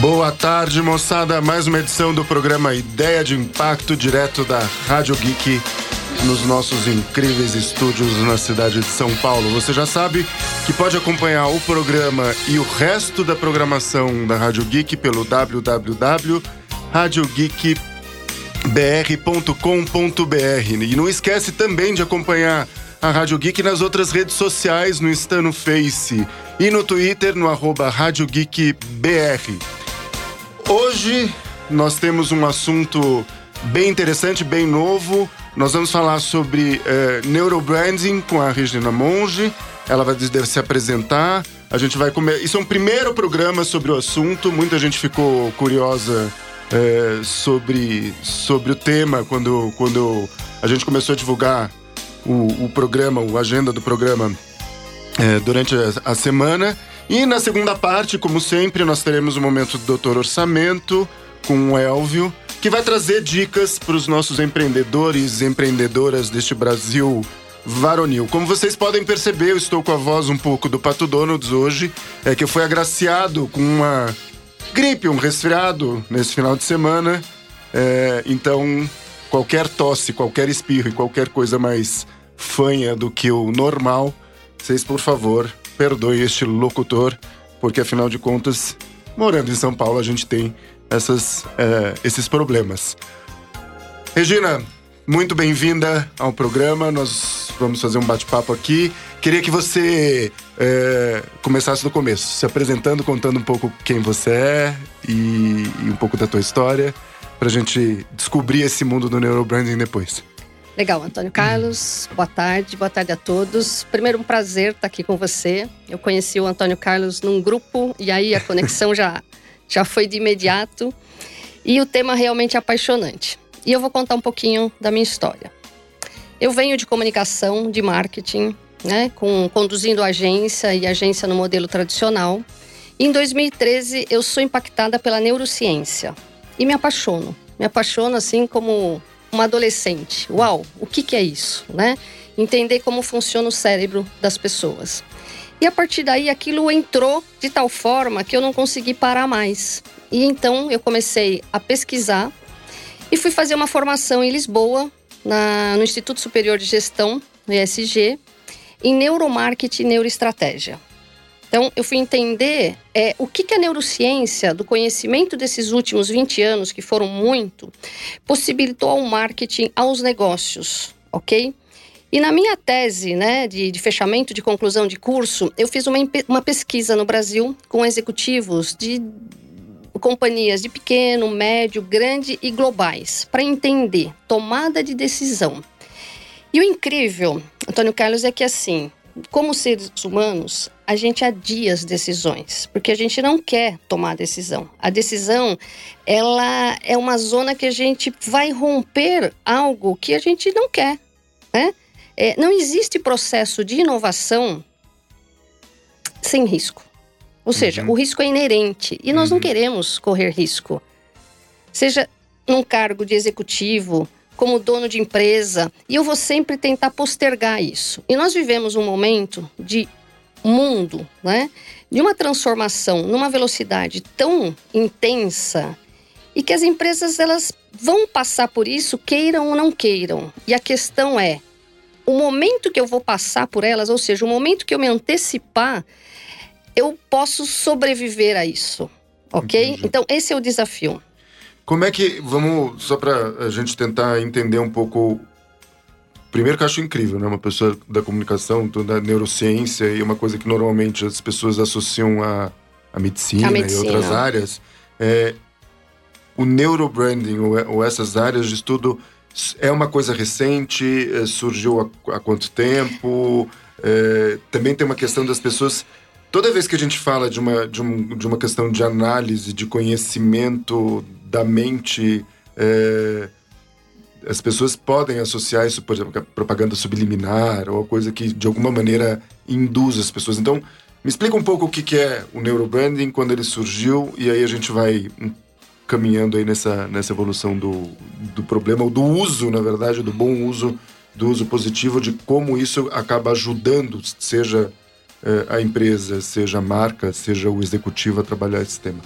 Boa tarde, moçada. Mais uma edição do programa Ideia de Impacto, direto da Rádio Geek, nos nossos incríveis estúdios na cidade de São Paulo. Você já sabe que pode acompanhar o programa e o resto da programação da Rádio Geek pelo www.radiogeekbr.com.br. E não esquece também de acompanhar a Rádio Geek nas outras redes sociais, no Insta, no Face e no Twitter, no arroba Rádio Geek BR. Hoje nós temos um assunto bem interessante, bem novo. Nós vamos falar sobre uh, neurobranding com a Regina Monge. Ela vai se apresentar. A gente vai comer. Isso é um primeiro programa sobre o assunto. Muita gente ficou curiosa uh, sobre, sobre o tema quando, quando a gente começou a divulgar o, o programa, a agenda do programa uh, durante a, a semana. E na segunda parte, como sempre, nós teremos o momento do Doutor Orçamento com o Elvio, que vai trazer dicas para os nossos empreendedores e empreendedoras deste Brasil varonil. Como vocês podem perceber, eu estou com a voz um pouco do Pato Donalds hoje, é que eu fui agraciado com uma gripe, um resfriado nesse final de semana. É, então, qualquer tosse, qualquer espirro e qualquer coisa mais fanha do que o normal, vocês, por favor, perdoe este locutor, porque afinal de contas, morando em São Paulo, a gente tem essas, é, esses problemas. Regina, muito bem-vinda ao programa. Nós vamos fazer um bate-papo aqui. Queria que você é, começasse do começo, se apresentando, contando um pouco quem você é e, e um pouco da tua história, para a gente descobrir esse mundo do neurobranding depois. Legal, Antônio Carlos, boa tarde, boa tarde a todos. Primeiro, um prazer estar aqui com você. Eu conheci o Antônio Carlos num grupo e aí a conexão já, já foi de imediato. E o tema realmente é apaixonante. E eu vou contar um pouquinho da minha história. Eu venho de comunicação, de marketing, né, com, conduzindo agência e agência no modelo tradicional. Em 2013, eu sou impactada pela neurociência e me apaixono. Me apaixono assim como uma adolescente. Uau, o que, que é isso, né? Entender como funciona o cérebro das pessoas. E a partir daí aquilo entrou de tal forma que eu não consegui parar mais. E então eu comecei a pesquisar e fui fazer uma formação em Lisboa, na, no Instituto Superior de Gestão, no ISG, em neuromarketing e neuroestratégia. Então, eu fui entender é, o que, que a neurociência, do conhecimento desses últimos 20 anos, que foram muito, possibilitou ao marketing, aos negócios, ok? E na minha tese né, de, de, fechamento de conclusão de curso, eu fiz uma, uma pesquisa no Brasil com executivos de companhias de pequeno, médio, grande e globais, para entender tomada de decisão. E o incrível, Antônio Carlos, é que assim, como seres humanos, a gente adia as decisões, porque a gente não quer tomar decisão. A decisão, ela é uma zona que a gente vai romper algo que a gente não quer, né? É, não existe processo de inovação sem risco. Ou seja, uhum. o risco é inerente e nós uhum. não queremos correr risco. Seja num cargo de executivo, como dono de empresa, e eu vou sempre tentar postergar isso. E nós vivemos um momento de mundo, né? De uma transformação numa velocidade tão intensa e que as empresas elas vão passar por isso, queiram ou não queiram. E a questão é o momento que eu vou passar por elas, ou seja, o momento que eu me antecipar, eu posso sobreviver a isso, ok? Entendi. Então esse é o desafio. Como é que. Vamos, só para a gente tentar entender um pouco. Primeiro que eu acho incrível, né? Uma pessoa da comunicação, da neurociência, e uma coisa que normalmente as pessoas associam a, a, medicina, a medicina, e outras áreas. É, o neurobranding, ou, ou essas áreas de estudo, é uma coisa recente? É, surgiu há, há, quanto tempo? É, também tem uma questão das pessoas toda vez que a gente fala de uma, de, um, de uma questão de análise, de conhecimento da mente. É, as pessoas podem associar isso, por exemplo, a propaganda subliminar ou coisa que de alguma maneira induz as pessoas. Então, me explica um pouco o que, é o neurobranding, quando ele surgiu, e aí a gente vai caminhando aí nessa, nessa evolução do, do problema, ou do uso, na verdade, do bom uso, do uso positivo, de como isso acaba ajudando, seja é, a empresa, seja a marca, seja o executivo a trabalhar esse tema.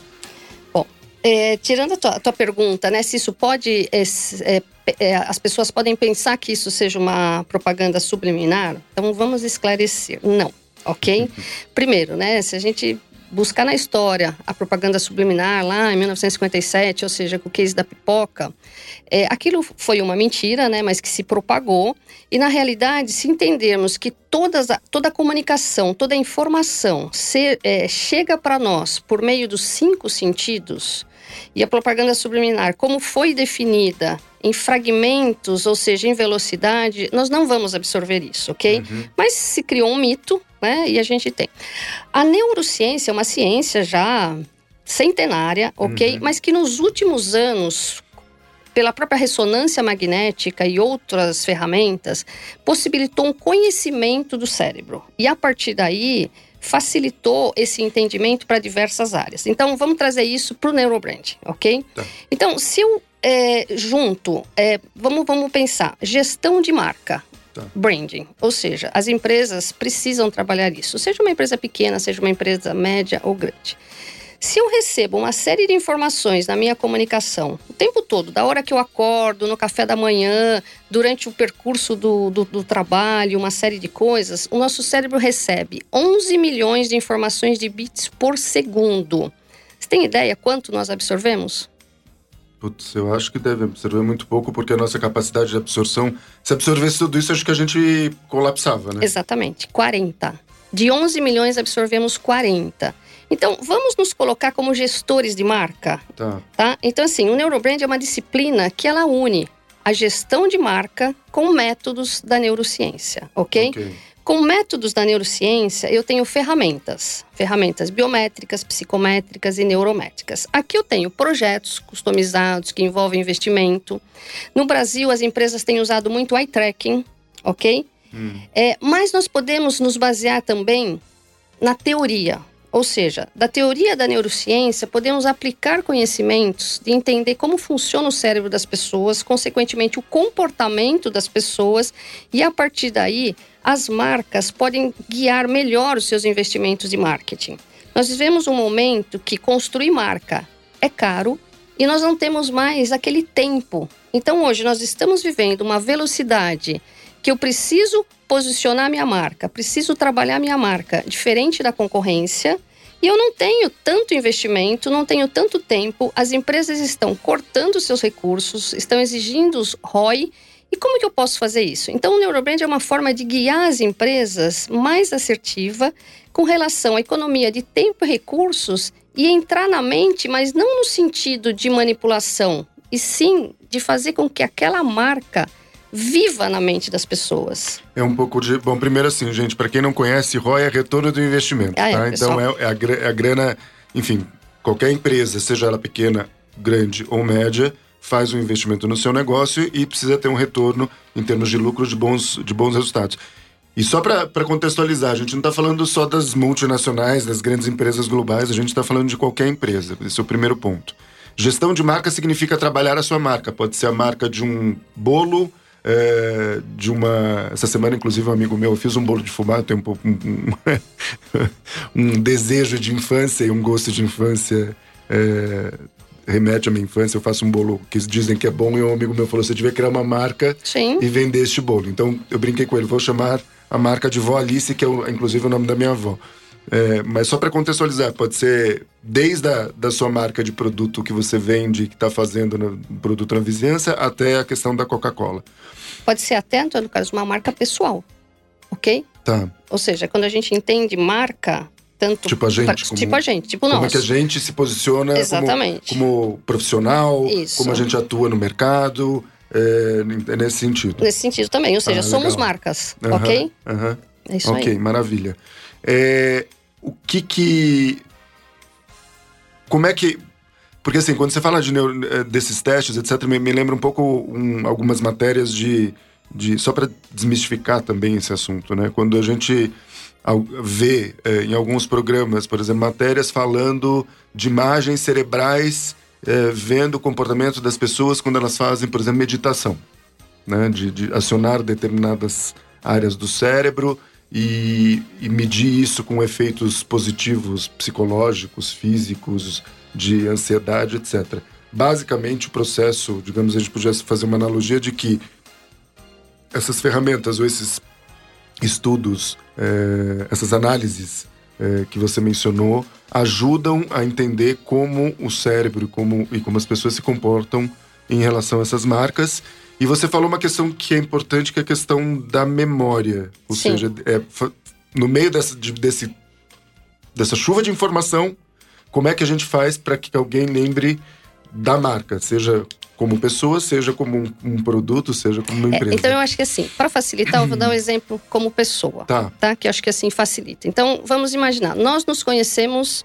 É, tirando a tua, a tua, pergunta, né, se isso pode, é, é, é, as pessoas podem pensar que isso seja uma propaganda subliminar, então vamos esclarecer. Não, ok? Uhum. Primeiro, né, se a gente buscar na história a propaganda subliminar lá em 1957, ou seja, com o case da pipoca, é, aquilo foi uma mentira, né, mas que se propagou. E na realidade, se entendermos que todas, toda a comunicação, toda a informação se, é, chega para nós por meio dos cinco sentidos, e a propaganda subliminar, como foi definida em fragmentos, ou seja, em velocidade, nós não vamos absorver isso, ok? Uhum. Mas se criou um mito, né? E a gente tem. A neurociência é uma ciência já centenária, ok? Uhum. Mas que nos últimos anos, pela própria ressonância magnética e outras ferramentas, possibilitou um conhecimento do cérebro. E a partir daí facilitou esse entendimento para diversas áreas. Então, vamos trazer isso para o neurobrand, ok? Tá. Então, se eu é, junto, é, vamos, vamos pensar, gestão de marca, Tá. Branding, ou seja, as empresas precisam trabalhar isso, seja uma empresa pequena, seja uma empresa média ou grande. Se eu recebo uma série de informações na minha comunicação o tempo todo, da hora que eu acordo, no café da manhã, durante o percurso do, do, do, trabalho, uma série de coisas, o nosso cérebro recebe 11 milhões de informações de bits por segundo. Você tem ideia quanto nós absorvemos? Putz, eu acho que deve absorver muito pouco, porque a nossa capacidade de absorção, se absorvesse tudo isso, acho que a gente colapsava, né? Exatamente, 40. De 11 milhões, absorvemos 40. Então, vamos nos colocar como gestores de marca. Tá. tá? Então, assim, o Neurobrand é uma disciplina que ela une a gestão de marca com métodos da neurociência, ok? Com métodos da neurociência, eu tenho ferramentas, ferramentas biométricas, psicométricas e neurométricas. Aqui eu tenho projetos customizados que envolvem investimento. No Brasil, as empresas têm usado muito eye tracking, ok? Hum. É, mas nós podemos nos basear também na teoria, ou seja, da teoria da neurociência, podemos aplicar conhecimentos de entender como funciona o cérebro das pessoas, consequentemente, o comportamento das pessoas, e a partir daí, as marcas podem guiar melhor os seus investimentos de marketing. Nós vivemos um momento que construir marca é caro e nós não temos mais aquele tempo. Então, hoje, nós estamos vivendo uma velocidade que eu preciso posicionar minha marca, preciso trabalhar minha marca diferente da concorrência. E eu não tenho tanto investimento, não tenho tanto tempo. As empresas estão cortando seus recursos, estão exigindo os ROI. E como que eu posso fazer isso? Então, o Neurobrand é uma forma de guiar as empresas mais assertiva com relação à economia de tempo e recursos e entrar na mente, mas não no sentido de manipulação, e sim de fazer com que aquela marca viva na mente das pessoas. É um pouco de. Bom, primeiro assim, gente, para quem não conhece, ROI é retorno do investimento. Ah, é, tá? Então é, é, a, é a grana, enfim, qualquer empresa, seja ela pequena, grande ou média, faz um investimento no seu negócio e precisa ter um retorno em termos de lucro de bons, de bons resultados. E só para contextualizar, a gente não está falando só das multinacionais, das grandes empresas globais, a gente está falando de qualquer empresa. Esse é o primeiro ponto. Gestão de marca significa trabalhar a sua marca. Pode ser a marca de um bolo, é, de uma. Essa semana, inclusive, um amigo meu, eu fiz um bolo de fubá, tenho um, um, um, desejo de infância e um gosto de infância. É, remete à minha infância, eu faço um bolo que dizem que é bom, e um amigo meu falou: você devia criar uma marca Sim. e vender este bolo. Então eu brinquei com ele, vou chamar a marca de Vó Alice, que é inclusive o nome da minha avó. É, mas só para contextualizar, pode ser desde a da sua marca de produto que você vende, que está fazendo no, produto na vizinhança, até a questão da Coca-Cola. Pode ser até, no caso, uma marca pessoal, ok? Tá. Ou seja, quando a gente entende marca, tanto tipo a gente, como, tipo a gente, tipo nós. Como é que a gente se posiciona Exatamente. Como, como profissional, Isso. como a gente atua no mercado, é, nesse sentido. Nesse sentido também, ou seja, ah, somos marcas, uhum, ok? Uhum. É isso okay, aí. Ok, maravilha. É, o que que. Como é que. Porque assim, quando você fala de eh, desses testes, etc., me, me lembra um pouco um, algumas matérias de. de só para desmistificar também esse assunto, né? Quando a gente vê é, em alguns programas, por exemplo, matérias falando de imagens cerebrais é, vendo o comportamento das pessoas quando elas fazem, por exemplo, meditação, né? de, de acionar determinadas áreas do cérebro e, e, medir isso com efeitos positivos, psicológicos, físicos, de ansiedade, etc. Basicamente, o processo, digamos, a gente podia fazer uma analogia de que essas ferramentas ou esses estudos, é, essas análises é, que você mencionou, ajudam a entender como o cérebro como, e como as pessoas se comportam em relação a essas marcas. E você falou uma questão que é importante, que é a questão da memória. Ou Sim. seja, é, no meio dessa, de, desse, dessa chuva de informação, como é que a gente faz para que alguém lembre da marca, seja como pessoa, seja como um, um produto, seja como uma é, empresa. É, então eu acho que assim, para facilitar, eu vou dar um exemplo como pessoa, tá. tá? Que eu acho que assim facilita. Então vamos imaginar, nós nos conhecemos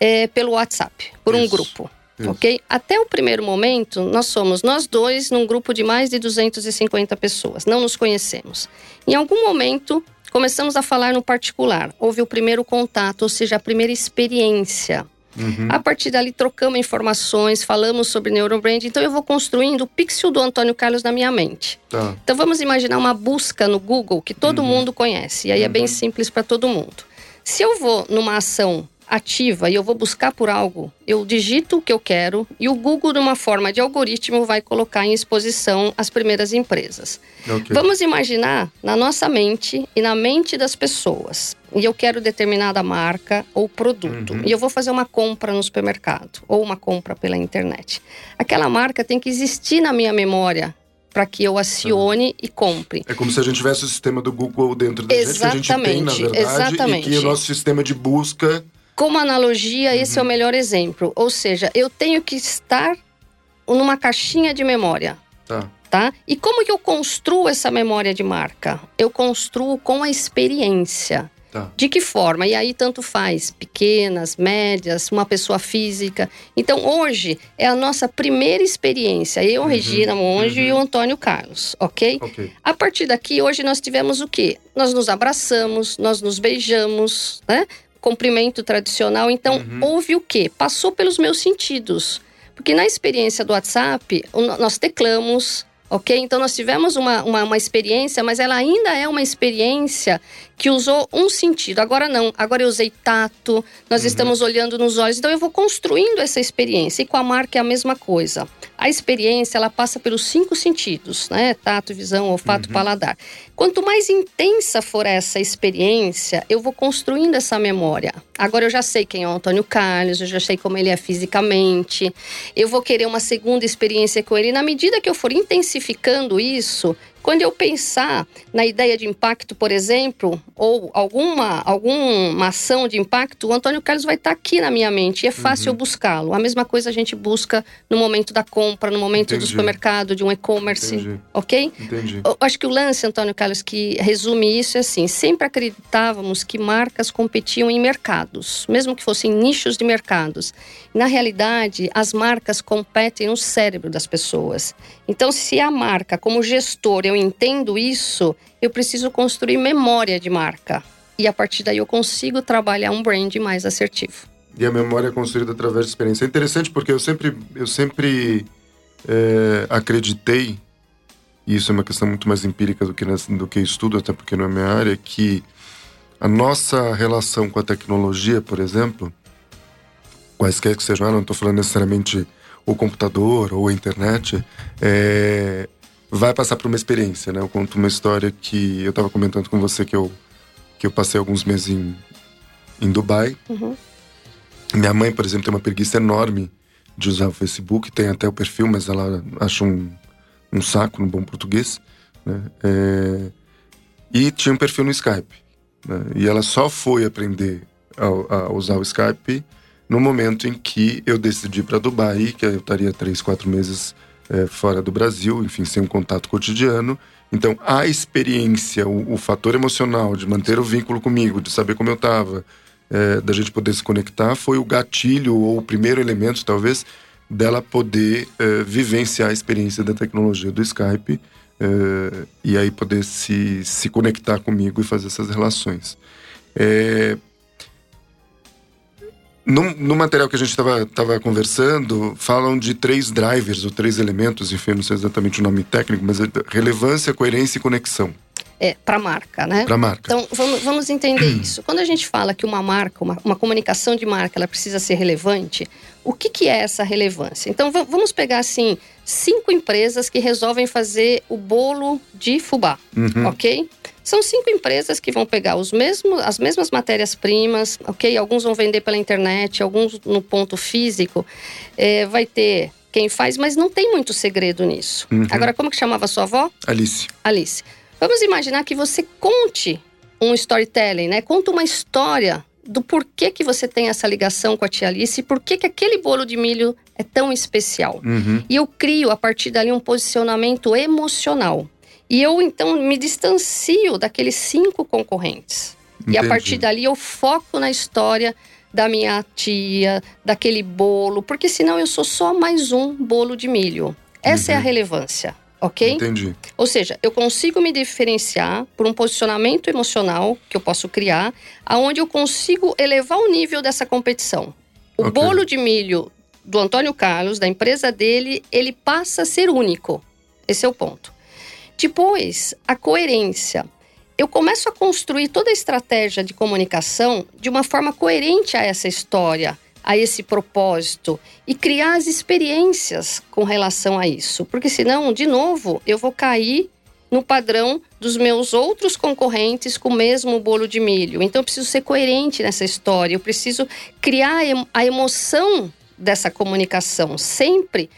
é, pelo WhatsApp, por Isso. um grupo. Isso. Ok? Até o primeiro momento, nós somos nós dois num grupo de mais de 250 pessoas. Não nos conhecemos. Em algum momento, começamos a falar no particular. Houve o primeiro contato, ou seja, a primeira experiência. Uhum. A partir dali, trocamos informações, falamos sobre neurobrand. Então, eu vou construindo o pixel do Antônio Carlos na minha mente. Tá. Então, vamos imaginar uma busca no Google que todo uhum. mundo conhece. E aí uhum. é bem uhum. simples para todo mundo. Se eu vou numa ação ativa e eu vou buscar por algo, eu digito o que eu quero e o Google, de uma forma de algoritmo, vai colocar em exposição as primeiras empresas. Okay. Vamos imaginar na nossa mente e na mente das pessoas. E eu quero determinada marca ou produto. Uhum. E eu vou fazer uma compra no supermercado ou uma compra pela internet. Aquela marca tem que existir na minha memória para que eu acione uhum. e compre. É como se a gente tivesse o sistema do Google dentro da exatamente, gente, que a gente tem, na verdade, exatamente. e que o nosso sistema de busca como analogia, uhum. esse é o melhor exemplo. Ou seja, eu tenho que estar numa caixinha de memória. Tá. Tá? E como que eu construo essa memória de marca? Eu construo com a experiência. Tá. De que forma? E aí tanto faz, pequenas, médias, uma pessoa física. Então hoje é a nossa primeira experiência, eu, uhum, Regina Monge uhum. e o Antônio Carlos, ok? Ok. A partir daqui, hoje nós tivemos o quê? Nós nos abraçamos, nós nos beijamos, né? Cumprimento tradicional. Então, uhum. houve o quê? Passou pelos meus sentidos. Porque na experiência do WhatsApp, nós teclamos, ok? Então, nós tivemos uma, uma, uma experiência, mas ela ainda é uma experiência que usou um sentido. Agora não, agora eu usei tato, nós uhum. estamos olhando nos olhos. Então, eu vou construindo essa experiência. E com a marca é a mesma coisa. A experiência, ela passa pelos cinco sentidos, né? Tato, visão, olfato, uhum. paladar. Quanto mais intensa for essa experiência, eu vou construindo essa memória. Agora eu já sei quem é o Antônio Carlos, eu já sei como ele é fisicamente. Eu vou querer uma segunda experiência com ele. Na medida que eu for intensificando isso, quando eu pensar na ideia de impacto, por exemplo, ou alguma, alguma ação de impacto, o Antônio Carlos vai estar aqui na minha mente e é fácil uhum. eu buscá-lo. A mesma coisa a gente busca no momento da compra, no momento Entendi. do supermercado, de um e-commerce, ok? Entendi. Eu acho que o lance, Antônio Carlos, que resume isso é assim: sempre acreditávamos que marcas competiam em mercados, mesmo que fossem nichos de mercados. Na realidade, as marcas competem no cérebro das pessoas. Então, se a marca, como gestor, eu entendo isso, eu preciso construir memória de marca. E a partir daí eu consigo trabalhar um brand mais assertivo. E a memória é construída através de experiência. É interessante porque eu sempre, eu sempre é, acreditei, e isso é uma questão muito mais empírica do que, do que estudo, até porque não é minha área, que a nossa relação com a tecnologia, por exemplo, quaisquer que sejam, ah, não estou falando necessariamente o computador ou a internet, é, vai passar por uma experiência, né? Eu conto uma história que eu estava comentando com você que eu, que eu passei alguns meses em, em Dubai. Uhum. Minha mãe, por exemplo, tem uma preguiça enorme de usar o Facebook, tem até o perfil, mas ela acha um, um saco no bom português, né? É, e tinha um perfil no Skype. Né? E ela só foi aprender a, a usar o Skype no momento em que eu decidi para Dubai, que eu estaria três, quatro meses é, fora do Brasil, enfim, sem um contato cotidiano. Então, a experiência, o, o fator emocional de manter o vínculo comigo, de saber como eu estava, é, da gente poder se conectar, foi o gatilho ou o primeiro elemento, talvez, dela poder é, vivenciar a experiência da tecnologia do Skype é, e aí poder se, se conectar comigo e fazer essas relações. É, no, no, material que a gente estava conversando, falam de três drivers, ou três elementos, enfim, não sei exatamente o nome técnico, mas é relevância, coerência e conexão. é, para a marca, né? Para a marca. Então, vamos, vamos entender isso. Quando a gente fala que uma marca, uma, uma comunicação de marca, ela precisa ser relevante, o que, que é essa relevância? Então, vamos pegar, assim, cinco empresas que resolvem fazer o bolo de fubá, uhum. ok? São cinco empresas que vão pegar os mesmos, as mesmas matérias-primas, ok? Alguns vão vender pela internet, alguns no ponto físico. É, vai ter quem faz, mas não tem muito segredo nisso. Uhum. Agora, como que chamava sua avó? Alice. Alice. Vamos imaginar que você conte um storytelling, né? Conta uma história do porquê que você tem essa ligação com a tia Alice e por que aquele bolo de milho é tão especial. Uhum. E eu crio, a partir dali, um posicionamento emocional. E eu, então, me distancio daqueles cinco concorrentes. Entendi. E a partir dali, eu foco na história da minha tia, daquele bolo, porque senão eu sou só mais um bolo de milho. Essa é a relevância ok? Entendi. Ou seja, eu consigo me diferenciar por um posicionamento emocional que eu posso criar, aonde eu consigo elevar o nível dessa competição. O okay. bolo de milho do Antônio Carlos, da empresa dele, ele passa a ser único. Esse é o ponto. Depois, a coerência. Eu começo a construir toda a estratégia de comunicação de uma forma coerente a essa história, a esse propósito e criar as experiências com relação a isso. Porque senão, de novo, eu vou cair no padrão dos meus outros concorrentes com o mesmo bolo de milho. Então eu preciso ser coerente nessa história, eu preciso criar a emoção dessa comunicação sempre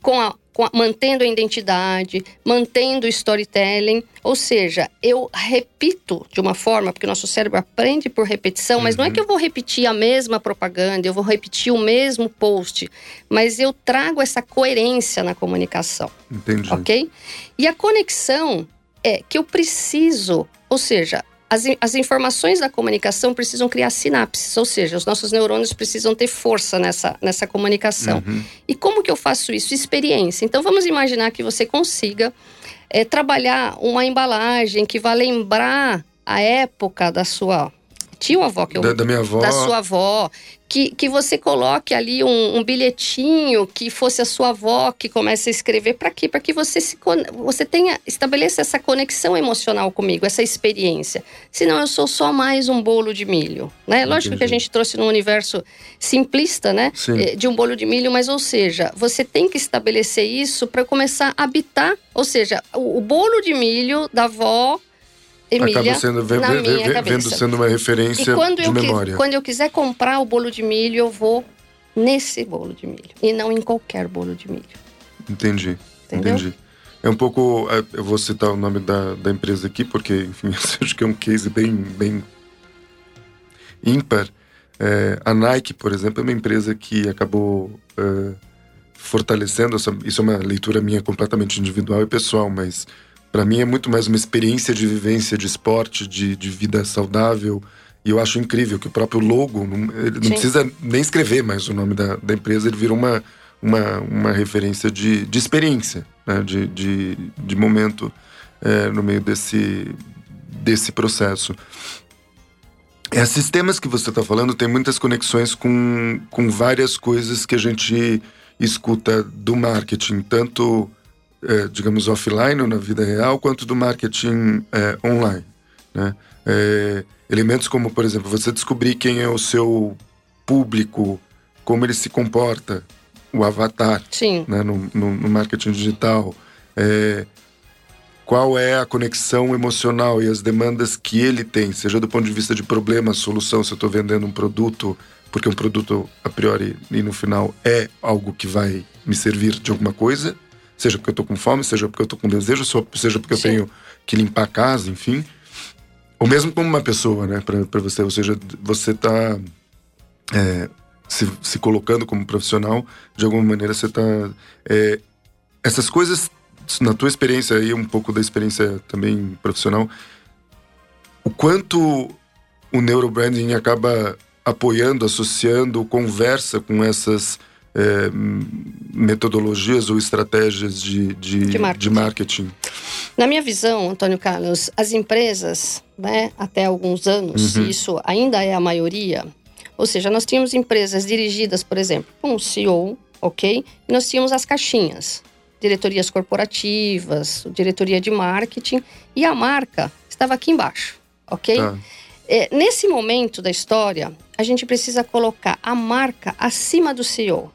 com a mantendo a identidade, mantendo o storytelling. Ou seja, eu repito de uma forma, porque o nosso cérebro aprende por repetição, uhum. mas não é uhum. que eu vou repetir a mesma propaganda, eu vou repetir o mesmo post, mas eu trago essa coerência na comunicação. Entendi. Ok? E a conexão é que eu preciso, ou seja, as, as informações da comunicação precisam criar sinapses, ou seja, os nossos neurônios precisam ter força nessa, nessa comunicação. Uhum. E como que eu faço isso? Experiência. Então vamos imaginar que você consiga é, trabalhar uma embalagem que vá lembrar a época da sua tio avó que eu, da, da, minha avó. da sua avó que, que você coloque ali um, um bilhetinho que fosse a sua avó que comece a escrever para quê? Para que você se você tenha estabeleça essa conexão emocional comigo essa experiência. Senão eu sou só mais um bolo de milho né? Lógico Entendi. que a gente trouxe num universo simplista né? Sim. Eh, de um bolo de milho mas ou seja você tem que estabelecer isso para começar a habitar ou seja o, o bolo de milho da avó Emília, acaba sendo, minha vendo sendo uma referência de memória. Quando eu quiser comprar o bolo de milho, eu vou nesse bolo de milho e não em qualquer bolo de milho. Entendi, Entendeu? entendi. É um pouco, é, eu vou citar o nome da, da empresa aqui porque, enfim, acho que é um case bem, bem ímpar. É, a Nike, por exemplo, é uma empresa que acabou é, fortalecendo essa, isso é uma leitura minha completamente individual e pessoal, mas para mim é muito mais uma experiência de vivência de esporte, de, de vida saudável. E eu acho incrível que o próprio logo, não, ele não precisa nem escrever mais o nome da, da empresa, ele virou uma, uma, uma referência de, de experiência, né? de, de, de momento é, no meio desse, desse processo. Esses temas que você está falando tem muitas conexões com, com várias coisas que a gente escuta do marketing, tanto é, digamos, offline ou na vida real, quanto do marketing é, online. Né? É, elementos como, por exemplo, você descobrir quem é o seu público, como ele se comporta, o avatar né, no, no, no, marketing digital, é, qual é a conexão emocional e as demandas que ele tem, seja do ponto de vista de problema, solução, se eu estou vendendo um produto, porque um produto a priori e no final é algo que vai me servir de alguma coisa, Seja porque eu tô com fome, seja porque eu tô com desejo, seja porque Sim. eu tenho que limpar a casa, enfim. Ou mesmo como uma pessoa, né, para você. Ou seja, você tá é, se, se colocando como profissional, de alguma maneira você tá. É, essas coisas, na tua experiência aí, um pouco da experiência também profissional, o quanto o neurobranding acaba apoiando, associando, conversa com essas é, metodologias ou estratégias de, de, de, marketing. de, marketing. Na minha visão, Antônio Carlos, as empresas, né, até alguns anos, uhum. isso ainda é a maioria, ou seja, nós tínhamos empresas dirigidas, por exemplo, com um CEO, ok? E nós tínhamos as caixinhas, diretorias corporativas, diretoria de marketing, e a marca estava aqui embaixo, ok? Tá. É, nesse momento da história, a gente precisa colocar a marca acima do CEO.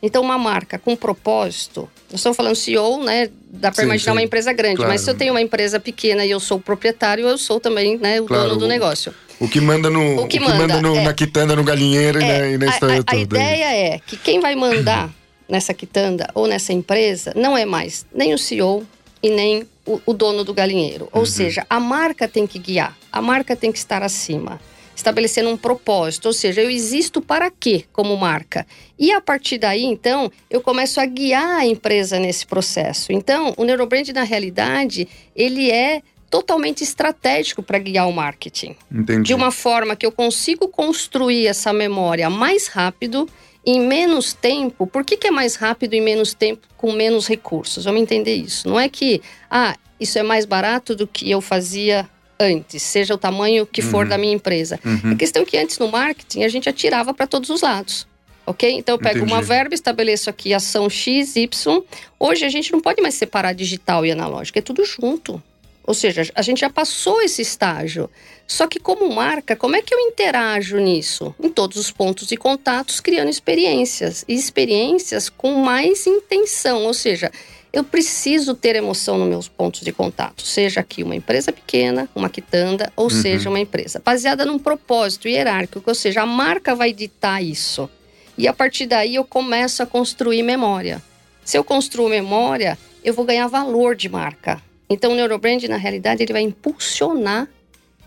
Então, uma marca com propósito, nós estamos falando CEO, né? Dá para imaginar sim. uma empresa grande, Claro. mas se eu tenho uma empresa pequena e eu sou o proprietário, eu sou também né, o Claro, dono do o- negócio. O que manda no, O que manda, no- é. na quitanda, no galinheiro e na, e na a, história a- a toda. ideia é que quem vai mandar nessa quitanda ou nessa empresa não é mais nem o CEO e nem o, o dono do galinheiro. Ou seja, a marca tem que guiar, a marca tem que estar acima, estabelecendo um propósito. Ou seja, eu existo para quê como marca? E a partir daí, então, eu começo a guiar a empresa nesse processo. Então, o Neurobrand, na realidade, ele é totalmente estratégico para guiar o marketing Entendi. de uma forma que eu consigo construir essa memória mais rápido, em menos tempo. Por que, que é mais rápido em menos tempo, com menos recursos? Vamos entender isso. Não é que, ah, isso é mais barato do que eu fazia antes, seja o tamanho que for Uhum. da minha empresa. Uhum. A questão é que antes no marketing a gente atirava para todos os lados. Ok? Então eu pego Entendi. uma verba, estabeleço aqui ação X, Y. Hoje a gente não pode mais separar digital e analógico, é tudo junto. Ou seja, a gente já passou esse estágio. Só que como marca, como é que eu interajo nisso? Em todos os pontos de contatos, criando experiências. E experiências com mais intenção. Ou seja, eu preciso ter emoção nos meus pontos de contato. Seja aqui uma empresa pequena, uma quitanda, ou seja uma empresa. Baseada num propósito hierárquico. Ou seja, a marca vai ditar isso. E a partir daí eu começo a construir memória. Se eu construo memória, eu vou ganhar valor de marca. Então o Neurobrand, na realidade, ele vai impulsionar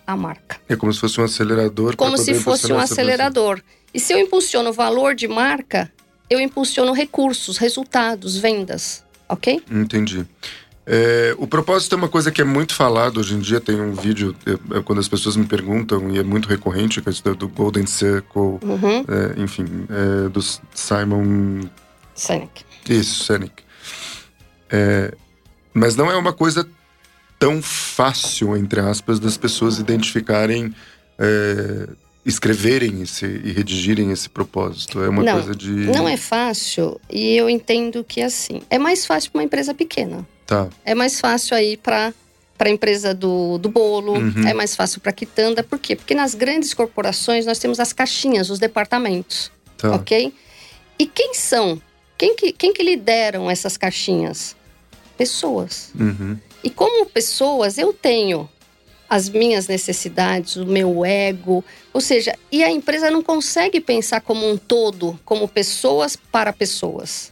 a marca. É como se fosse um acelerador. Como se fosse um acelerador. E se eu impulsiono valor de marca, eu impulsiono recursos, resultados, vendas. Ok? Entendi. É, o propósito é uma coisa que é muito falado hoje em dia. Tem um vídeo, é, é, quando as pessoas me perguntam, e é muito recorrente, que é isso do- do Golden Circle, Uhum. é, enfim, é, do Simon Senek. Isso. É, mas não é uma coisa tão fácil, entre aspas, das pessoas identificarem, escreverem esse, e redigirem esse propósito. É uma Não, coisa de. Não é fácil e eu entendo que assim, é mais fácil para uma empresa pequena. Tá. É mais fácil aí para para a empresa do, do bolo, Uhum. é mais fácil para quitanda. Por quê? Porque nas grandes corporações nós temos as caixinhas, os departamentos, Tá. ok? E quem são? Quem que, quem que lideram essas caixinhas? Pessoas. Uhum. E como pessoas, eu tenho as minhas necessidades, o meu ego, ou seja, e a empresa não consegue pensar como um todo, como pessoas para pessoas.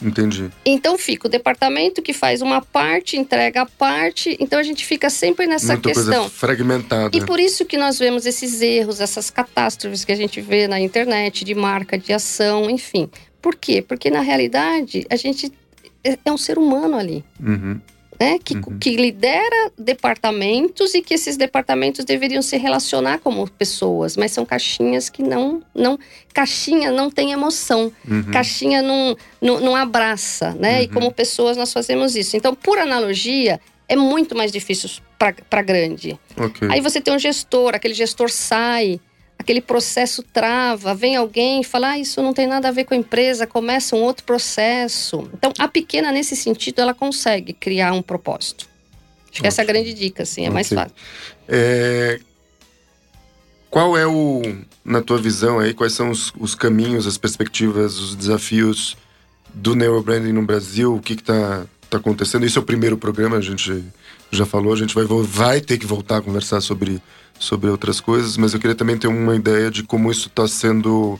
Entendi. Então fica o departamento que faz uma parte, entrega a parte, então a gente fica sempre nessa Muita questão. coisa fragmentada. E por isso que nós vemos esses erros, essas catástrofes que a gente vê na internet, de marca, de ação, enfim. Por quê? Porque na realidade a gente é é um ser humano ali Uhum. Né, que, Uhum. que lidera departamentos e que esses departamentos deveriam se relacionar como pessoas, mas são caixinhas que não, não caixinha não tem emoção, Uhum. caixinha não, não, não abraça, né? E Uhum. como pessoas nós fazemos isso. Então, por analogia, é muito mais difícil para grande. Ok. Aí você tem um gestor, aquele gestor sai, aquele processo trava, vem alguém e fala, ah, isso não tem nada a ver com a empresa, começa um outro processo. Então, a pequena, nesse sentido, ela consegue criar um propósito. Acho que essa é a grande dica, assim, é mais fácil. É, Qual é o, na tua visão aí, quais são os, os caminhos, as perspectivas, os desafios do neurobranding no Brasil? O que está tá acontecendo? Isso é o primeiro programa, a gente já falou, a gente vai, vai ter que voltar a conversar sobre, sobre outras coisas, mas eu queria também ter uma ideia de como isso está sendo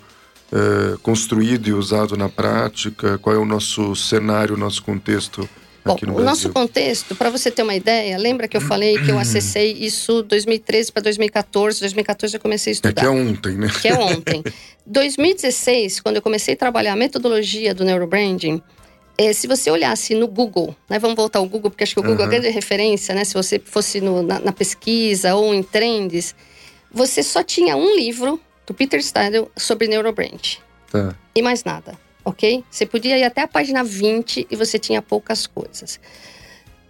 é, construído e usado na prática, qual é o nosso cenário, o nosso contexto Bom, aqui no o nosso contexto, para você ter uma ideia, lembra que eu falei que eu acessei isso 2013 para 2014, 2014 eu comecei a É estudar. que é ontem, né? que é ontem. 2016, quando eu comecei a trabalhar a metodologia do neurobranding, eh, se você olhasse no Google, né, vamos voltar ao Google, porque acho que o Google é a Uhum. grande referência, né? Se você fosse no- na, na pesquisa ou em trends, você só tinha um livro do Peter Stadel sobre neurobrand Tá. e mais nada, ok? Você podia ir até a página 20 e você tinha poucas coisas.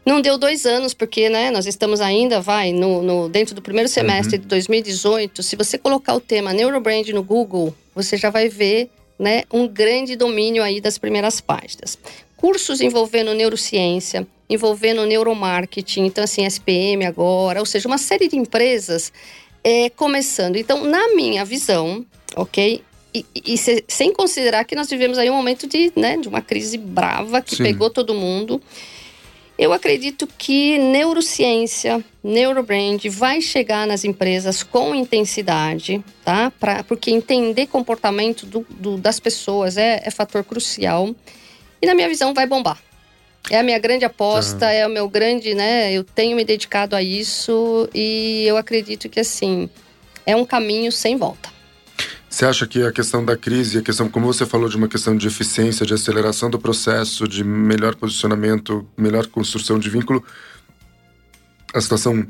Não deu dois anos, porque né, nós estamos ainda, vai, no, no- dentro do primeiro semestre de 2018. Se você colocar o tema Neurobrand no Google, você já vai ver né, um grande domínio aí das primeiras páginas. Cursos envolvendo neurociência, envolvendo neuromarketing, então assim, SPM agora, ou seja, uma série de empresas é, começando. Então, na minha visão, ok? E, e se, sem considerar que nós vivemos aí um momento de, né, de uma crise brava que Sim. pegou todo mundo. Eu acredito que neurociência, neurobrand vai chegar nas empresas com intensidade, tá? Pra, porque entender comportamento do, do, das pessoas é, é fator crucial. E na minha visão vai bombar. É a minha grande aposta, é o meu grande, né? Eu tenho me dedicado a isso e eu acredito que assim é um caminho sem volta. Você acha que a questão da crise, a questão, como você falou, de uma questão de eficiência, de aceleração do processo, de melhor posicionamento, melhor construção de vínculo, a situação.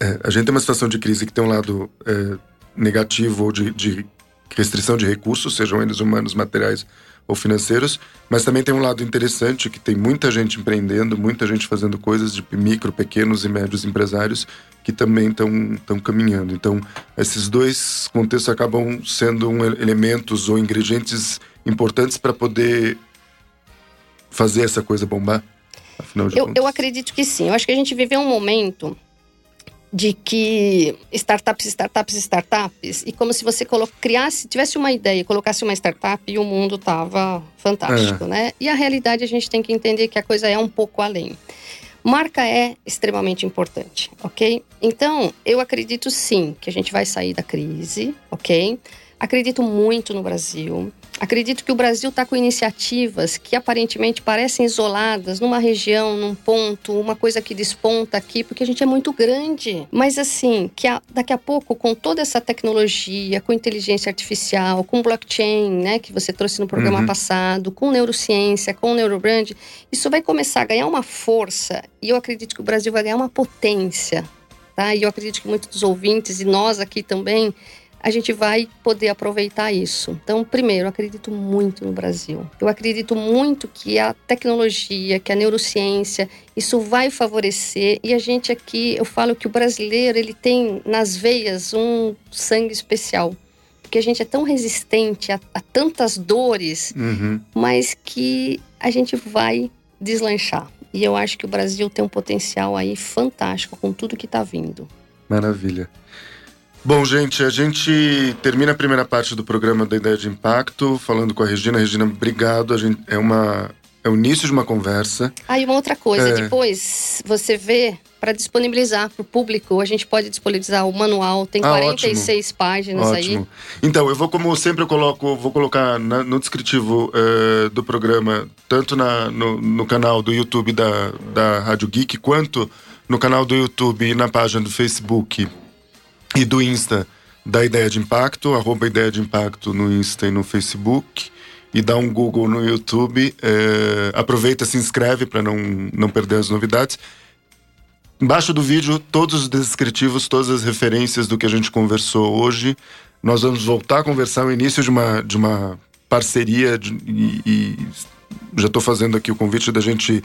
É, a gente tem uma situação de crise que tem um lado é, negativo ou de, de restrição de recursos, sejam eles humanos, materiais ou financeiros, mas também tem um lado interessante que tem muita gente empreendendo, muita gente fazendo coisas de micro, pequenos e médios empresários que também estão caminhando. Então, esses dois contextos acabam sendo um, elementos ou ingredientes importantes para poder fazer essa coisa bombar. Afinal de eu, contas. eu acredito que sim. Eu acho que a gente viveu um momento de que startups, startups, startups, e como se você criasse, tivesse uma ideia, colocasse uma startup e o mundo tava fantástico, é. né? E a realidade a gente tem que entender que a coisa é um pouco além. Marca é extremamente importante, ok? Então, eu acredito sim que a gente vai sair da crise, ok? Acredito muito no Brasil. Acredito que o Brasil está com iniciativas que aparentemente parecem isoladas numa região, num ponto, uma coisa que desponta aqui, porque a gente é muito grande. Mas assim, que a, daqui a pouco, com toda essa tecnologia, com inteligência artificial, com blockchain, né, que você trouxe no programa uhum. passado, com neurociência, com neurobrand, isso vai começar a ganhar uma força e eu acredito que o Brasil vai ganhar uma potência. Tá? E eu acredito que muitos dos ouvintes e nós aqui também a gente vai poder aproveitar isso. Então, primeiro, eu acredito muito no Brasil. Eu acredito muito que a tecnologia, que a neurociência, isso vai favorecer. E a gente aqui, eu falo que o brasileiro, ele tem nas veias um sangue especial. Porque a gente é tão resistente a, a tantas dores, uhum. mas que a gente vai deslanchar. E eu acho que o Brasil tem um potencial aí fantástico com tudo que está vindo. Maravilha. Bom, gente, a gente termina a primeira parte do programa da Ideia de Impacto falando com a Regina. Regina, obrigado. A gente, é, uma, é o início de uma conversa. Ah, e uma outra coisa, é... depois você vê para disponibilizar para o público, a gente pode disponibilizar o manual, tem ah, 46 ótimo. páginas ótimo. aí. Então, eu vou, como sempre, eu coloco, vou colocar na, no descritivo uh, do programa, tanto na, no, no, canal do YouTube da, da Rádio Geek, quanto no canal do YouTube e na página do Facebook e do Insta da Ideia de Impacto, arroba Ideia de Impacto no Insta e no Facebook. E dá um Google no YouTube. É, aproveita, se inscreve para não, não perder as novidades. Embaixo do vídeo, todos os descritivos, todas as referências do que a gente conversou hoje. Nós vamos voltar a conversar o início de uma, de uma parceria de, e, e, já estou fazendo aqui o convite da gente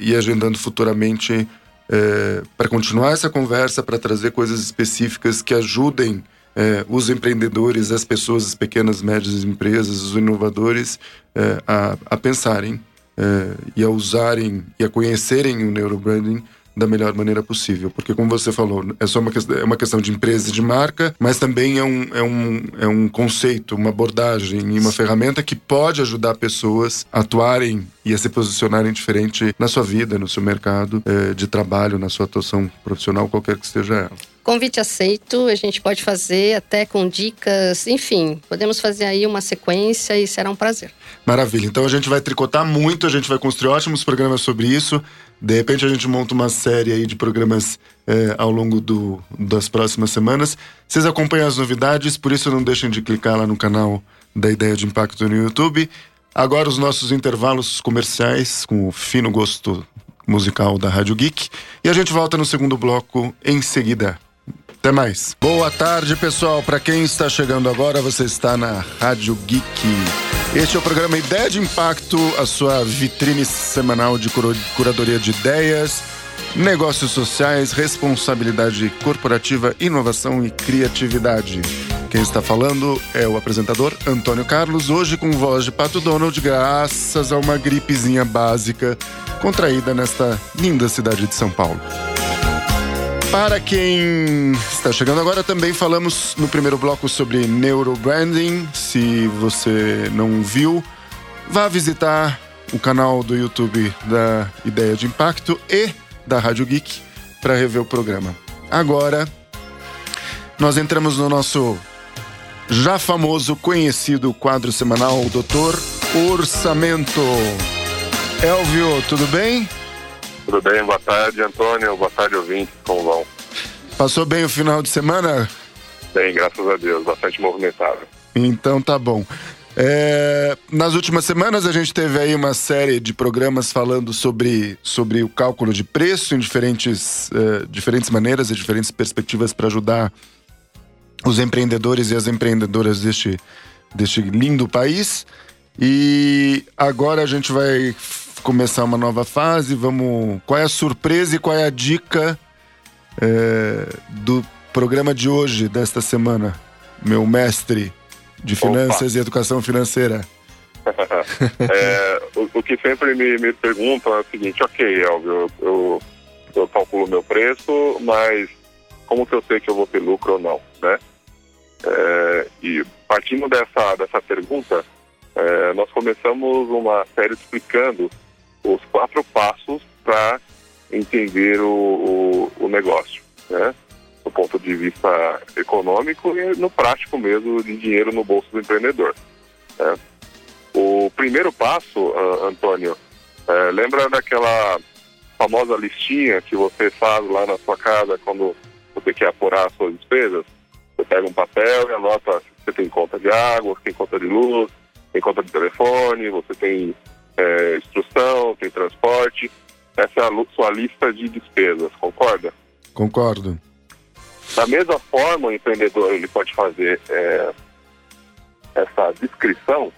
ir agendando futuramente é, para continuar essa conversa, para trazer coisas específicas que ajudem é, os empreendedores, as pessoas, as pequenas, médias empresas, os inovadores é, a, a, pensarem é, e a usarem e a conhecerem o neurobranding da melhor maneira possível. Porque, como você falou, é só uma, é uma questão de empresa e de marca, mas também é um, é, um, é um conceito, uma abordagem e uma ferramenta que pode ajudar pessoas a atuarem e a se posicionarem diferente na sua vida, no seu mercado é, de trabalho, na sua atuação profissional, qualquer que seja ela. Convite aceito, a gente pode fazer até com dicas, enfim, podemos fazer aí uma sequência e será um prazer. Maravilha, então a gente vai tricotar muito, a gente vai construir ótimos programas sobre isso. De repente a gente monta uma série aí de programas é, ao longo do, das próximas semanas. Vocês acompanham as novidades, por isso não deixem de clicar lá no canal da Ideia de Impacto no YouTube. Agora os nossos intervalos comerciais com o fino gosto musical da Rádio Geek. E a gente volta no segundo bloco em seguida. Até mais. Boa tarde, pessoal. Para quem está chegando agora, você está na Rádio Geek. Este é o programa Ideia de Impacto, a sua vitrine semanal de curadoria de ideias, negócios sociais, responsabilidade corporativa, inovação e criatividade. Quem está falando é o apresentador Antônio Carlos, hoje com voz de Pato Donald, graças a uma gripezinha básica contraída nesta linda cidade de São Paulo. Para quem está chegando agora, também falamos no primeiro bloco sobre neurobranding. Se você não viu, vá visitar o canal do YouTube da Ideia de Impacto e da Rádio Geek para rever o programa. Agora, nós entramos no nosso já famoso, conhecido quadro semanal Doutor Orçamento. Elvio, tudo bem? Tudo bem, boa tarde, Antônio. Boa tarde, ouvinte. Como vão? Passou bem o final de semana? Bem, graças a Deus, bastante movimentado. Então tá bom. É, nas últimas semanas a gente teve aí uma série de programas falando sobre, sobre o cálculo de preço em diferentes, é, diferentes maneiras e diferentes perspectivas para ajudar os empreendedores e as empreendedoras deste, deste lindo país. E agora a gente vai começar uma nova fase. Vamos. Qual é a surpresa e qual é a dica é, do programa de hoje, desta semana, meu mestre de finanças Opa. e educação financeira? é, o, o, que sempre me, me perguntam é o seguinte: ok, Elvio, eu, eu, eu calculo meu preço, mas como que eu sei que eu vou ter lucro ou não, né? É, e partindo dessa, dessa pergunta, é, nós começamos uma série explicando os quatro passos para entender o, o, o, negócio, né? Do ponto de vista econômico e no prático mesmo de dinheiro no bolso do empreendedor. Né? O primeiro passo, uh, Antônio, é, lembra daquela famosa listinha que você faz lá na sua casa quando você quer apurar as suas despesas? Você pega um papel e anota se você tem conta de água, se tem conta de luz, tem conta de telefone, você tem é, instrução, tem transporte. Essa é a sua lista de despesas, concorda? Concordo. Da mesma forma, o empreendedor ele pode fazer é, essa descrição,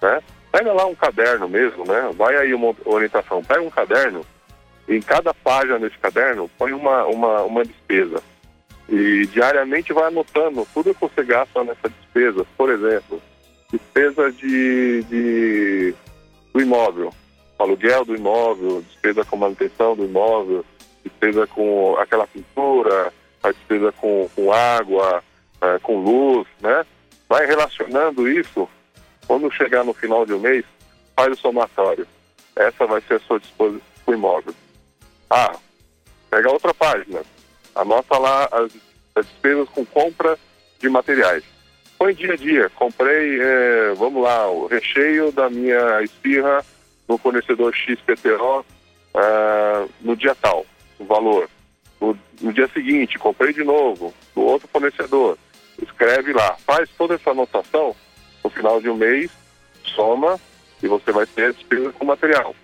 né? Pega lá um caderno mesmo, né? Vai aí uma orientação, pega um caderno, em cada página desse caderno põe uma, uma, uma despesa. E diariamente vai anotando tudo que você gasta nessa despesa. Por exemplo, despesa de, de do imóvel, aluguel do imóvel, despesa com manutenção do imóvel, despesa com aquela pintura, a despesa com, com água, é, com luz, né? Vai relacionando isso. Quando chegar no final de um mês, faz o somatório. Essa vai ser a sua despesa com o imóvel. Ah, pega outra página Anota lá as, as despesas com compra de materiais. Põe dia a dia. Comprei, é, vamos lá, o recheio da minha espirra no fornecedor XPTO é, no dia tal, o valor. No, no, dia seguinte, comprei de novo, do outro fornecedor. Escreve lá, faz toda essa anotação, no final de um mês, soma e você vai ter a despesa com material.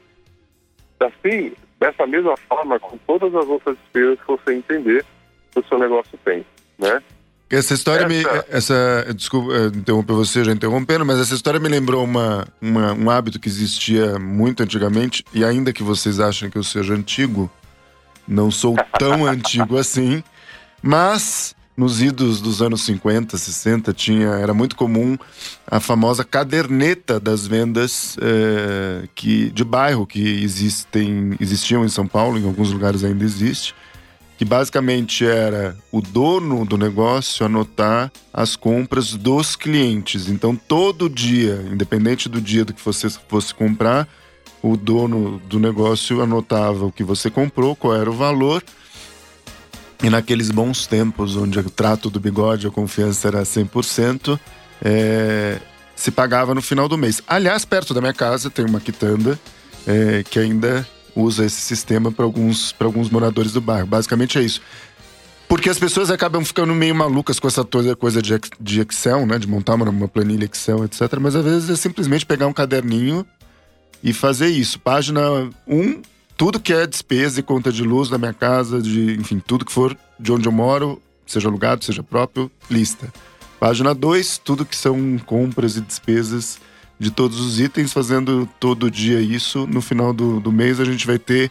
Assim, dessa mesma forma com todas as outras despesas que você entender o seu negócio tem, né? Essa história essa... me. Essa, desculpa eh, interromper você já interrompendo, mas essa história me lembrou uma, uma, um hábito que existia muito antigamente, e ainda que vocês achem que eu seja antigo, não sou tão antigo assim, mas nos idos dos anos 50, 60, tinha, era muito comum a famosa caderneta das vendas é, que, de bairro que existem, existiam em São Paulo, em alguns lugares ainda existe, que basicamente era o dono do negócio anotar as compras dos clientes. Então, todo dia, independente do dia do que você fosse comprar, o dono do negócio anotava o que você comprou, qual era o valor e naqueles bons tempos, onde o trato do bigode, a confiança era 100%, é, se pagava no final do mês. Aliás, perto da minha casa tem uma quitanda é, que ainda usa esse sistema para alguns, alguns moradores do bairro. Basicamente é isso. Porque as pessoas acabam ficando meio malucas com essa coisa de, de Excel, né? De montar uma, uma planilha Excel, etc. Mas às vezes é simplesmente pegar um caderninho e fazer isso. Página 1, tudo que é despesa e conta de luz da minha casa, de enfim, tudo que for de onde eu moro, seja alugado, seja próprio, lista. Página 2, tudo que são compras e despesas de todos os itens, fazendo todo dia isso. No final do, do mês a gente vai ter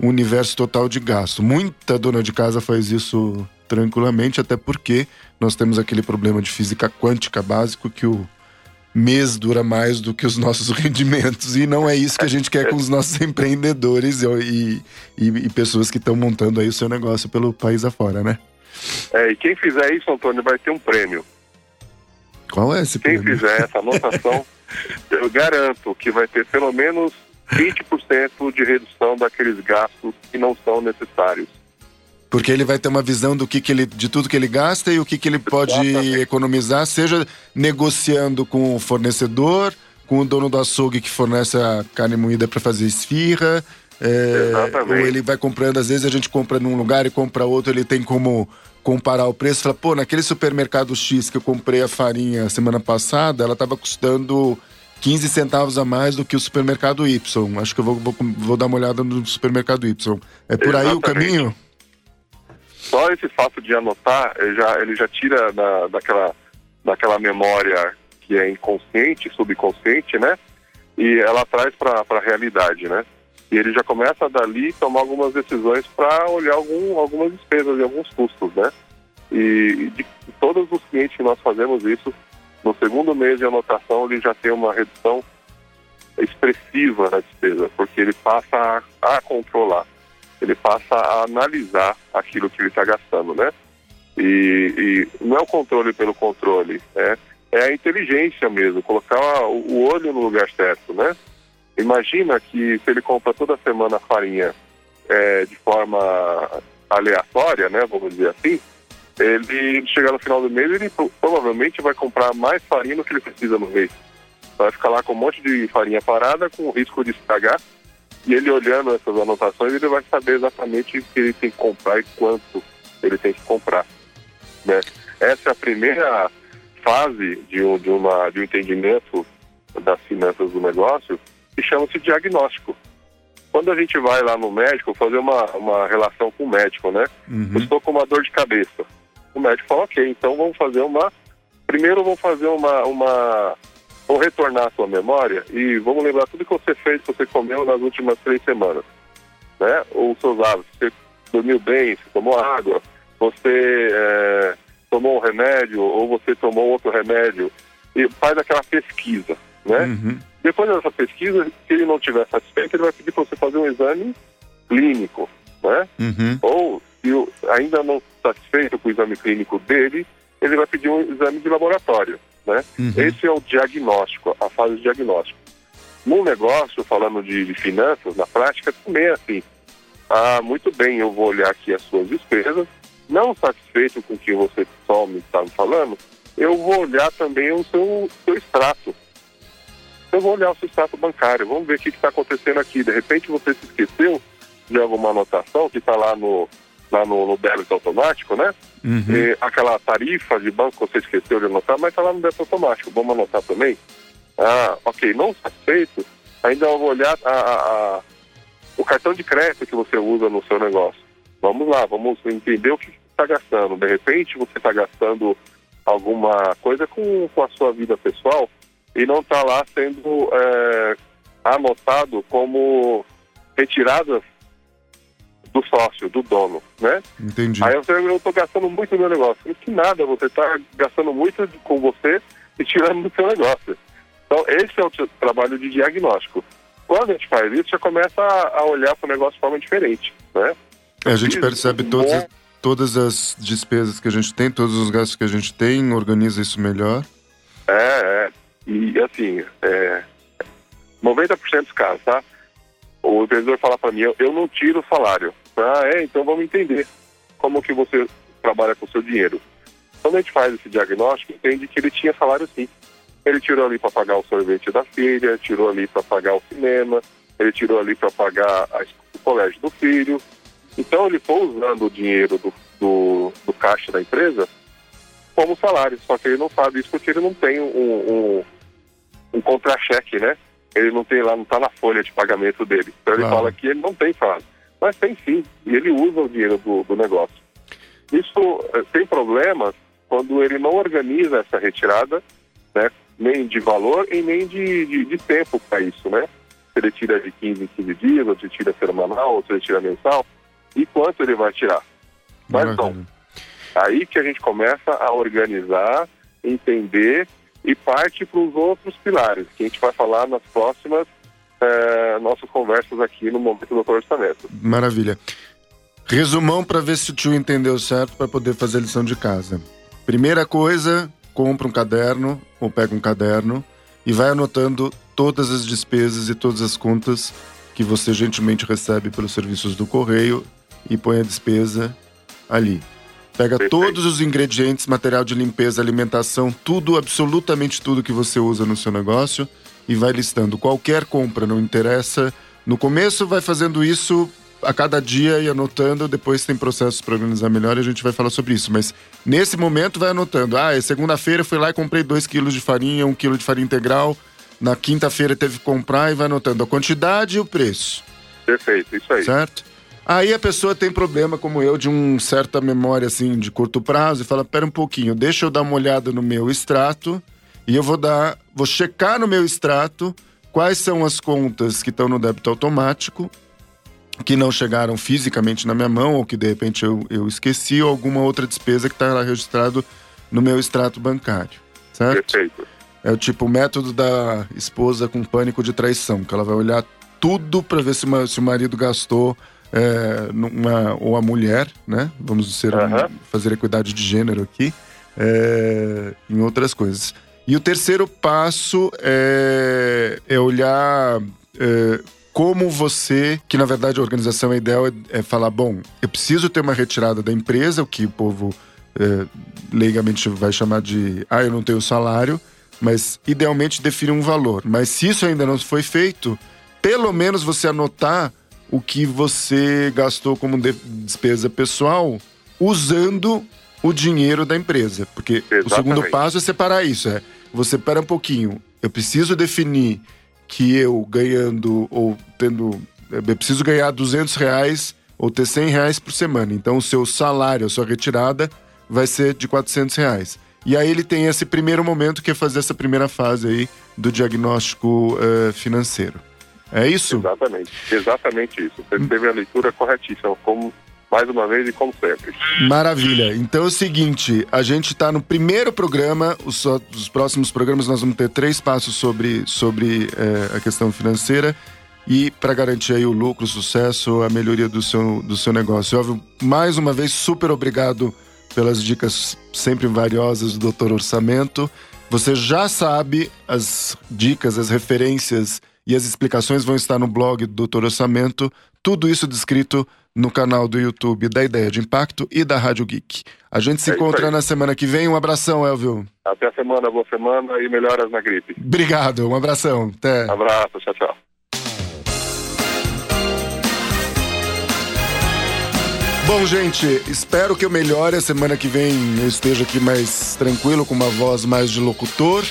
um universo total de gasto. Muita dona de casa faz isso tranquilamente, até porque nós temos aquele problema de física quântica básico que o mês dura mais do que os nossos rendimentos. E não é isso que a gente quer com os nossos empreendedores e, e, e pessoas que estão montando aí o seu negócio pelo país afora, né? É, e quem fizer isso, Antônio, vai ter um prêmio. Qual é esse quem fizer essa anotação, eu garanto que vai ter pelo menos 20% de redução daqueles gastos que não são necessários. Porque ele vai ter uma visão do que, que ele, de tudo que ele gasta e o que, que ele pode Exatamente. economizar, seja negociando com o fornecedor, com o dono do açougue que fornece a carne moída para fazer esfirra. É, ou ele vai comprando, às vezes a gente compra num lugar e compra outro, ele tem como comparar o preço, fala, pô, naquele supermercado X que eu comprei a farinha semana passada, ela estava custando 15 centavos a mais do que o supermercado Y. Acho que eu vou, vou, vou dar uma olhada no supermercado Y. É por Exatamente. aí o caminho? Só esse fato de anotar, ele já, ele já tira da, daquela, daquela memória que é inconsciente, subconsciente, né? E ela traz para a realidade, né? E ele já começa dali tomar algumas decisões para olhar algum, algumas despesas e alguns custos, né? E de todos os clientes que nós fazemos isso, no segundo mês de anotação ele já tem uma redução expressiva na despesa, porque ele passa a, a controlar ele passa a analisar aquilo que ele está gastando, né? E, e, não é o controle pelo controle, é, é a inteligência mesmo, colocar o olho no lugar certo, né? Imagina que se ele compra toda semana farinha é, de forma aleatória, né, vamos dizer assim, ele chegar no final do mês, ele provavelmente vai comprar mais farinha do que ele precisa no mês. Vai ficar lá com um monte de farinha parada, com o risco de estragar, e ele olhando essas anotações, ele vai saber exatamente o que ele tem que comprar e quanto ele tem que comprar. Né? Essa é a primeira fase de um, de uma, de um entendimento das finanças do negócio que chama-se diagnóstico. Quando a gente vai lá no médico fazer uma, uma relação com o médico, né? Uhum. Eu estou com uma dor de cabeça. O médico fala, ok, então vamos fazer uma. Primeiro vamos fazer uma, uma Vamos retornar à sua memória e vamos lembrar tudo que você fez, que você comeu nas últimas três semanas. Né? Ou seus hábitos. Você dormiu bem, você tomou água, você é, tomou um remédio ou você tomou outro remédio. E faz aquela pesquisa. Né? Uhum. Depois dessa pesquisa, se ele não estiver satisfeito, ele vai pedir para você fazer um exame clínico. Né? Uhum. Ou, se ainda não satisfeito com o exame clínico dele, ele vai pedir um exame de laboratório. Né? Uhum. Esse é o diagnóstico, a fase de diagnóstico. No negócio, falando de, de finanças, na prática, também é assim. Ah, muito bem, eu vou olhar aqui as suas despesas, não satisfeito com o que você só me está me falando, eu vou olhar também o seu, seu extrato. Eu vou olhar o seu extrato bancário, vamos ver o que está acontecendo aqui. De repente você se esqueceu de alguma anotação que está lá no, lá no, no débito automático, né? Uhum. E aquela tarifa de banco que você esqueceu de anotar, mas está lá no débito automático. Vamos anotar também? Ah, ok. Não satisfeito, ainda vou olhar a, a, a, o cartão de crédito que você usa no seu negócio. Vamos lá, vamos entender o que está gastando. De repente você está gastando alguma coisa com, com a sua vida pessoal e não está lá sendo é, anotado como retiradas do sócio, do dono, né? Entendi. Aí você, eu estou gastando muito no meu negócio. Que nada, você está gastando muito com você e tirando do seu negócio. Então, esse é o trabalho de diagnóstico. Quando a gente faz isso, já começa a, a olhar para o negócio de forma diferente, né? É, a gente percebe todas, as, todas as despesas que a gente tem, todos os gastos que a gente tem, organiza isso melhor. É, é. E assim, é, 90% dos casos, tá? o empreendedor fala para mim, eu, eu, não tiro o salário. Ah, é? Então vamos entender como que você trabalha com o seu dinheiro. Quando a gente faz esse diagnóstico, entende que ele tinha salário sim. Ele tirou ali para pagar o sorvete da filha, tirou ali para pagar o cinema, ele tirou ali para pagar a, o colégio do filho. Então ele foi usando o dinheiro do, do, do caixa da empresa como salário, só que ele não sabe isso porque ele não tem um, um, um contra-cheque, né? ele não tem lá, não está na folha de pagamento dele. Então ele claro. fala que ele não tem salário. Mas tem sim, e ele usa o dinheiro do, do negócio. Isso eh, tem problemas quando ele não organiza essa retirada, né, nem de valor e nem de, de, de tempo para isso, né? Se ele tira de 15 em 15 dias, ou se tira semanal, ou se ele tira mensal, e quanto ele vai tirar. Mas não. Aí que a gente começa a organizar, entender e parte para os outros pilares, que a gente vai falar nas próximas é, nossas conversas aqui no momento do orçamento. Maravilha. Resumão para ver se o tio entendeu certo para poder fazer a lição de casa. Primeira coisa, compra um caderno ou pega um caderno e vai anotando todas as despesas e todas as contas que você gentilmente recebe pelos serviços do correio e põe a despesa ali. Pega Perfeito. todos os ingredientes, material de limpeza, alimentação, tudo, absolutamente tudo que você usa no seu negócio e vai listando. Qualquer compra, não interessa. No começo, vai fazendo isso a cada dia e anotando. Depois tem processos para organizar melhor e a gente vai falar sobre isso. Mas nesse momento, vai anotando. Ah, é segunda-feira fui lá e comprei 2 quilos de farinha, 1 um quilo de farinha integral. Na quinta-feira teve que comprar e vai anotando a quantidade e o preço. Perfeito, isso aí. Certo? Aí a pessoa tem problema, como eu, de uma certa memória assim de curto prazo e fala: pera um pouquinho, deixa eu dar uma olhada no meu extrato e eu vou dar, vou checar no meu extrato quais são as contas que estão no débito automático, que não chegaram fisicamente na minha mão, ou que de repente eu, eu esqueci, ou alguma outra despesa que está lá registrado no meu extrato bancário. Certo? Perfeito. É o tipo o método da esposa com pânico de traição, que ela vai olhar tudo para ver se, uma, se o marido gastou é, numa, ou a mulher, né? Vamos ser, uhum. fazer equidade de gênero aqui, é, em outras coisas. E o terceiro passo é, é olhar é, como você, que na verdade a organização ideal é, é, falar, bom, eu preciso ter uma retirada da empresa, o que o povo é, leigamente vai chamar de, ah, eu não tenho salário, mas idealmente definir um valor. Mas se isso ainda não foi feito, pelo menos você anotar o que você gastou como despesa pessoal usando o dinheiro da empresa. Porque Exatamente. o segundo passo é separar isso. É, você para um pouquinho. Eu preciso definir que eu ganhando ou tendo. Eu preciso ganhar 200 reais ou ter 100 reais por semana. Então o seu salário, a sua retirada vai ser de 400 reais. E aí ele tem esse primeiro momento que é fazer essa primeira fase aí do diagnóstico uh, financeiro. É isso? Exatamente, exatamente isso. Você teve a leitura corretíssima, como mais uma vez e como sempre. Maravilha. Então é o seguinte, a gente está no primeiro programa, os, os, próximos programas nós vamos ter três passos sobre, sobre é, a questão financeira e para garantir aí o lucro, o sucesso, a melhoria do seu, do seu negócio. Óbvio, mais uma vez, super obrigado pelas dicas sempre valiosas do Doutor Orçamento. Você já sabe as dicas, as referências e as explicações vão estar no blog do Doutor Orçamento, tudo isso descrito no canal do YouTube da Ideia de Impacto e da Rádio Geek. A gente se é encontra na semana que vem. Um abração, Elvio. Até a semana, boa semana e melhoras na gripe. Obrigado, um abração. Até. abraço, tchau, tchau. Bom, gente, espero que eu melhore. A semana que vem eu esteja aqui mais tranquilo, com uma voz mais de locutor.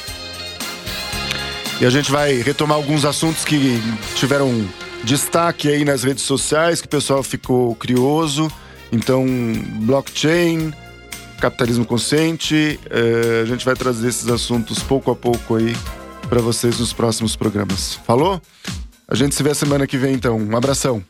E a gente vai retomar alguns assuntos que tiveram destaque aí nas redes sociais, que o pessoal ficou curioso. Então, blockchain, capitalismo consciente, eh, a gente vai trazer esses assuntos pouco a pouco aí para vocês nos próximos programas. Falou? A gente se vê semana que vem então. Um abração.